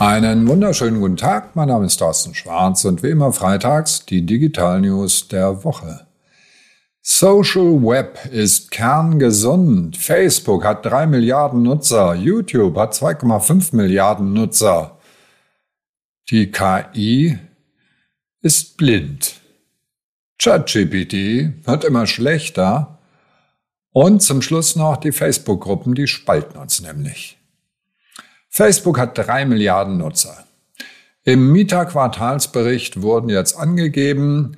Einen wunderschönen guten Tag, mein Name ist Thorsten Schwarz und wie immer freitags die Digital News der Woche. Social Web ist kerngesund. Facebook hat drei Milliarden Nutzer. YouTube hat 2,5 Milliarden Nutzer. Die KI ist blind. ChatGPT wird immer schlechter. Und zum Schluss noch die Facebook-Gruppen, die spalten uns nämlich. Facebook hat drei Milliarden Nutzer. Im Mieter-Quartalsbericht wurden jetzt angegeben,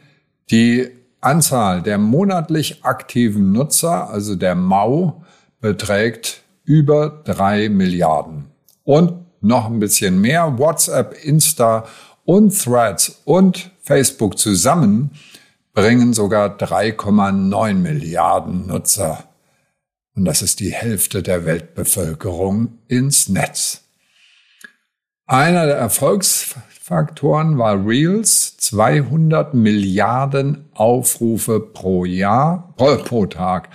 die Anzahl der monatlich aktiven Nutzer, also der MAU, beträgt über drei Milliarden. Und noch ein bisschen mehr. WhatsApp, Insta und Threads und Facebook zusammen bringen sogar 3,9 Milliarden Nutzer. Und das ist die Hälfte der Weltbevölkerung ins Netz. Einer der Erfolgs Faktoren war Reels 200 Milliarden Aufrufe pro Jahr, pro, pro Tag,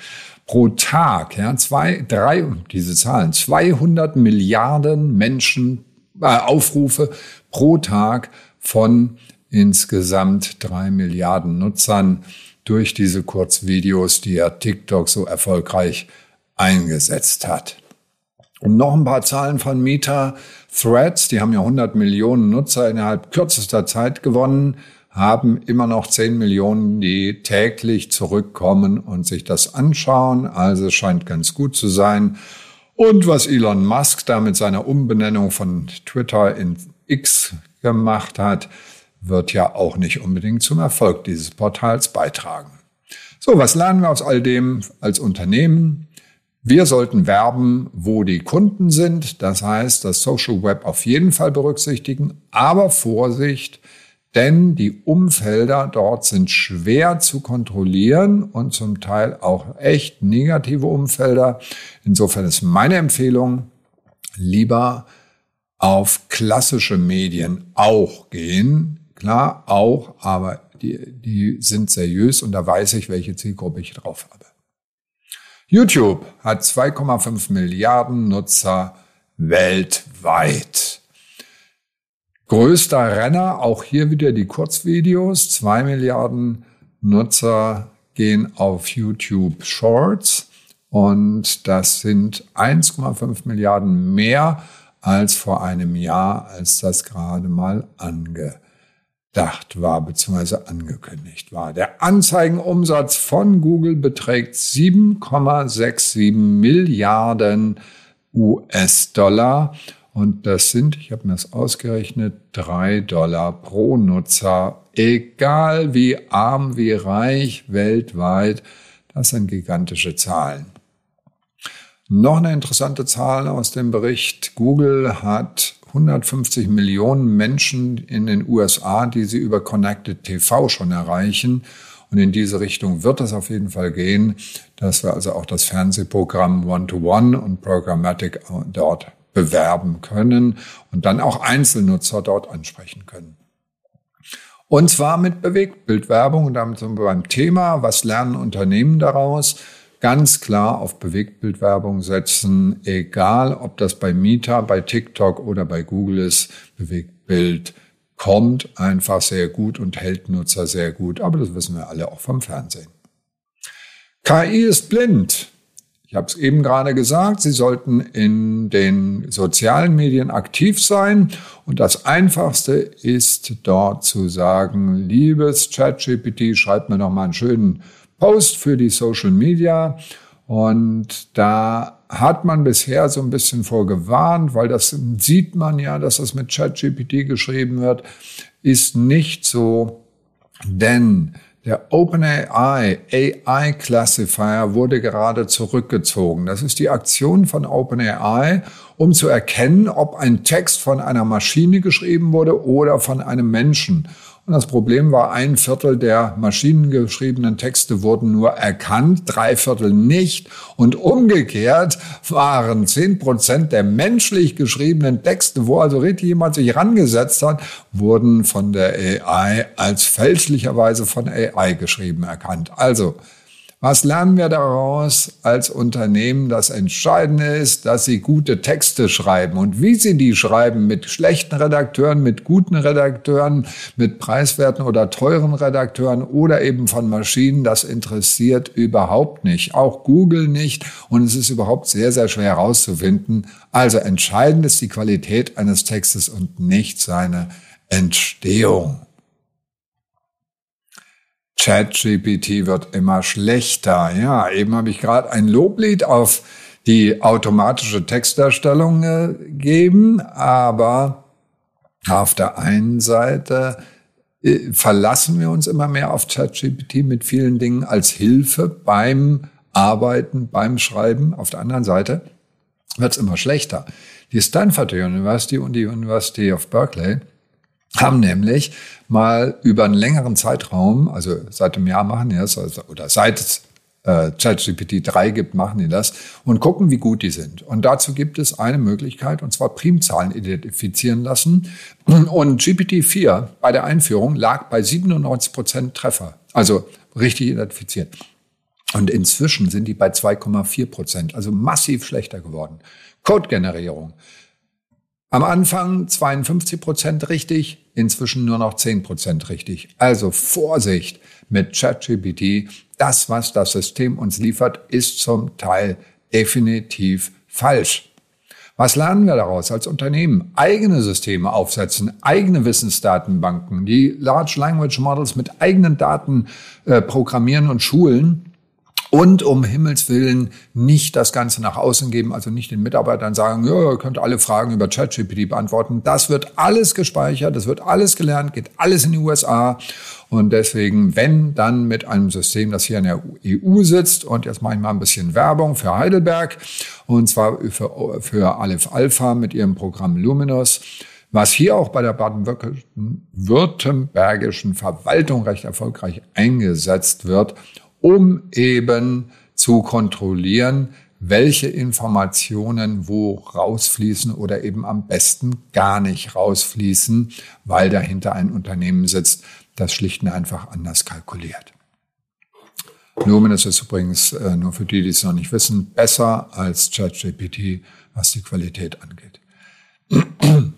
pro Tag, ja, zwei, drei, diese Zahlen, 200 Milliarden Menschen, äh, Aufrufe pro Tag von insgesamt drei Milliarden Nutzern durch diese Kurzvideos, die ja TikTok so erfolgreich eingesetzt hat. Und noch ein paar Zahlen von Meta. Threads, die haben ja 100 Millionen Nutzer innerhalb kürzester Zeit gewonnen, haben immer noch 10 Millionen, die täglich zurückkommen und sich das anschauen. Also es scheint ganz gut zu sein. Und was Elon Musk da mit seiner Umbenennung von Twitter in X gemacht hat, wird ja auch nicht unbedingt zum Erfolg dieses Portals beitragen. So, was lernen wir aus all dem als Unternehmen? Wir sollten werben, wo die Kunden sind. Das heißt, das Social Web auf jeden Fall berücksichtigen. Aber Vorsicht, denn die Umfelder dort sind schwer zu kontrollieren und zum Teil auch echt negative Umfelder. Insofern ist meine Empfehlung, lieber auf klassische Medien auch gehen. Klar, auch, aber die, die sind seriös und da weiß ich, welche Zielgruppe ich drauf habe. YouTube hat 2,5 Milliarden Nutzer weltweit. Größter Renner, auch hier wieder die Kurzvideos. 2 Milliarden Nutzer gehen auf YouTube Shorts und das sind 1,5 Milliarden mehr als vor einem Jahr, als das gerade mal ange gedacht war bzw. angekündigt war. Der Anzeigenumsatz von Google beträgt 7,67 Milliarden US-Dollar und das sind, ich habe mir das ausgerechnet, drei Dollar pro Nutzer, egal wie arm, wie reich weltweit. Das sind gigantische Zahlen. Noch eine interessante Zahl aus dem Bericht. Google hat 150 Millionen Menschen in den USA, die sie über Connected TV schon erreichen. Und in diese Richtung wird es auf jeden Fall gehen, dass wir also auch das Fernsehprogramm One-to-One -One und Programmatic dort bewerben können und dann auch Einzelnutzer dort ansprechen können. Und zwar mit Bewegtbildwerbung und damit sind wir beim Thema, was lernen Unternehmen daraus? Ganz klar auf Bewegtbildwerbung setzen, egal ob das bei Meta, bei TikTok oder bei Google ist. Bewegtbild kommt einfach sehr gut und hält Nutzer sehr gut, aber das wissen wir alle auch vom Fernsehen. KI ist blind. Ich habe es eben gerade gesagt, Sie sollten in den sozialen Medien aktiv sein und das Einfachste ist dort zu sagen, liebes ChatGPT, schreibt mir noch mal einen schönen Post für die Social Media. Und da hat man bisher so ein bisschen vorgewarnt, weil das sieht man ja, dass das mit ChatGPT geschrieben wird, ist nicht so, denn der OpenAI AI Classifier wurde gerade zurückgezogen. Das ist die Aktion von OpenAI, um zu erkennen, ob ein Text von einer Maschine geschrieben wurde oder von einem Menschen. Und das Problem war, ein Viertel der maschinengeschriebenen Texte wurden nur erkannt, drei Viertel nicht. Und umgekehrt waren zehn Prozent der menschlich geschriebenen Texte, wo also richtig jemand sich rangesetzt hat, wurden von der AI als fälschlicherweise von AI geschrieben erkannt. Also, Was lernen wir daraus als Unternehmen? Das Entscheidende ist, dass sie gute Texte schreiben. Und wie sie die schreiben, mit schlechten Redakteuren, mit guten Redakteuren, mit preiswerten oder teuren Redakteuren oder eben von Maschinen, das interessiert überhaupt nicht. Auch Google nicht. Und es ist überhaupt sehr, sehr schwer herauszufinden. Also entscheidend ist die Qualität eines Textes und nicht seine Entstehung. ChatGPT wird immer schlechter. Ja, eben habe ich gerade ein Loblied auf die automatische Textdarstellung äh, gegeben, aber auf der einen Seite äh, verlassen wir uns immer mehr auf ChatGPT mit vielen Dingen als Hilfe beim Arbeiten, beim Schreiben. Auf der anderen Seite wird es immer schlechter. Die Stanford University und die University of Berkeley haben nämlich mal über einen längeren Zeitraum, also seit einem Jahr machen die das, also, oder seit es äh, ChatGPT 3 gibt, machen die das und gucken, wie gut die sind. Und dazu gibt es eine Möglichkeit, und zwar Primzahlen identifizieren lassen. Und GPT-4 bei der Einführung lag bei 97 Prozent Treffer, also richtig identifiziert. Und inzwischen sind die bei 2,4 Prozent, also massiv schlechter geworden. Code-Generierung. Am Anfang 52 Prozent richtig, inzwischen nur noch 10 Prozent richtig. Also Vorsicht mit ChatGPT. Das, was das System uns liefert, ist zum Teil definitiv falsch. Was lernen wir daraus als Unternehmen? Eigene Systeme aufsetzen, eigene Wissensdatenbanken, die Large Language Models mit eigenen Daten äh, programmieren und schulen und um Himmels Willen nicht das Ganze nach außen geben, also nicht den Mitarbeitern sagen, ja, ihr könnt alle Fragen über ChatGPT beantworten. Das wird alles gespeichert, das wird alles gelernt, geht alles in die USA. Und deswegen, wenn dann mit einem System, das hier in der EU sitzt, und jetzt mache ich mal ein bisschen Werbung für Heidelberg, und zwar für, für Aleph Alpha mit ihrem Programm Luminous, was hier auch bei der baden-württembergischen Verwaltung recht erfolgreich eingesetzt wird, um eben zu kontrollieren, welche Informationen wo rausfließen oder eben am besten gar nicht rausfließen, weil dahinter ein Unternehmen sitzt, das schlicht und einfach anders kalkuliert. Luminous ist übrigens, äh, nur für die, die es noch nicht wissen, besser als ChatGPT, was die Qualität angeht.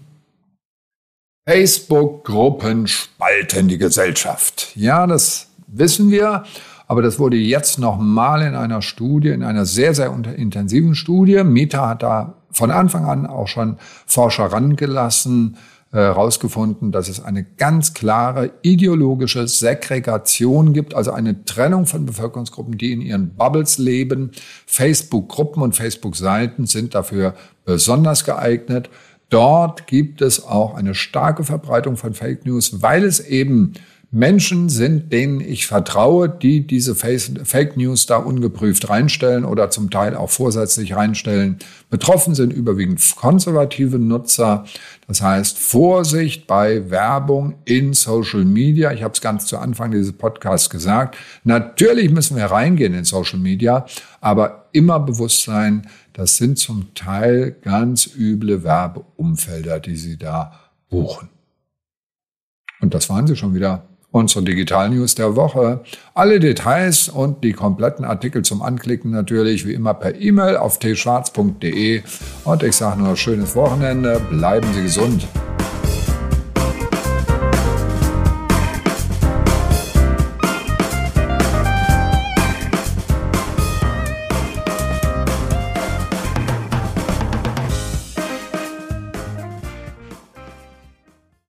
Facebook-Gruppen spalten die Gesellschaft. Ja, das wissen wir. Aber das wurde jetzt nochmal in einer Studie, in einer sehr, sehr intensiven Studie. Meta hat da von Anfang an auch schon Forscher rangelassen, herausgefunden, äh, dass es eine ganz klare ideologische Segregation gibt, also eine Trennung von Bevölkerungsgruppen, die in ihren Bubbles leben. Facebook-Gruppen und Facebook-Seiten sind dafür besonders geeignet. Dort gibt es auch eine starke Verbreitung von Fake News, weil es eben Menschen sind, denen ich vertraue, die diese Fake News da ungeprüft reinstellen oder zum Teil auch vorsätzlich reinstellen. Betroffen sind überwiegend konservative Nutzer. Das heißt, Vorsicht bei Werbung in Social Media. Ich habe es ganz zu Anfang dieses Podcasts gesagt. Natürlich müssen wir reingehen in Social Media, aber immer bewusst sein, das sind zum Teil ganz üble Werbeumfelder, die Sie da buchen. Und das waren sie schon wieder unsere Digital News der Woche. Alle Details und die kompletten Artikel zum Anklicken natürlich wie immer per E-Mail auf tschwarz.de. Und ich sage nur schönes Wochenende, bleiben Sie gesund.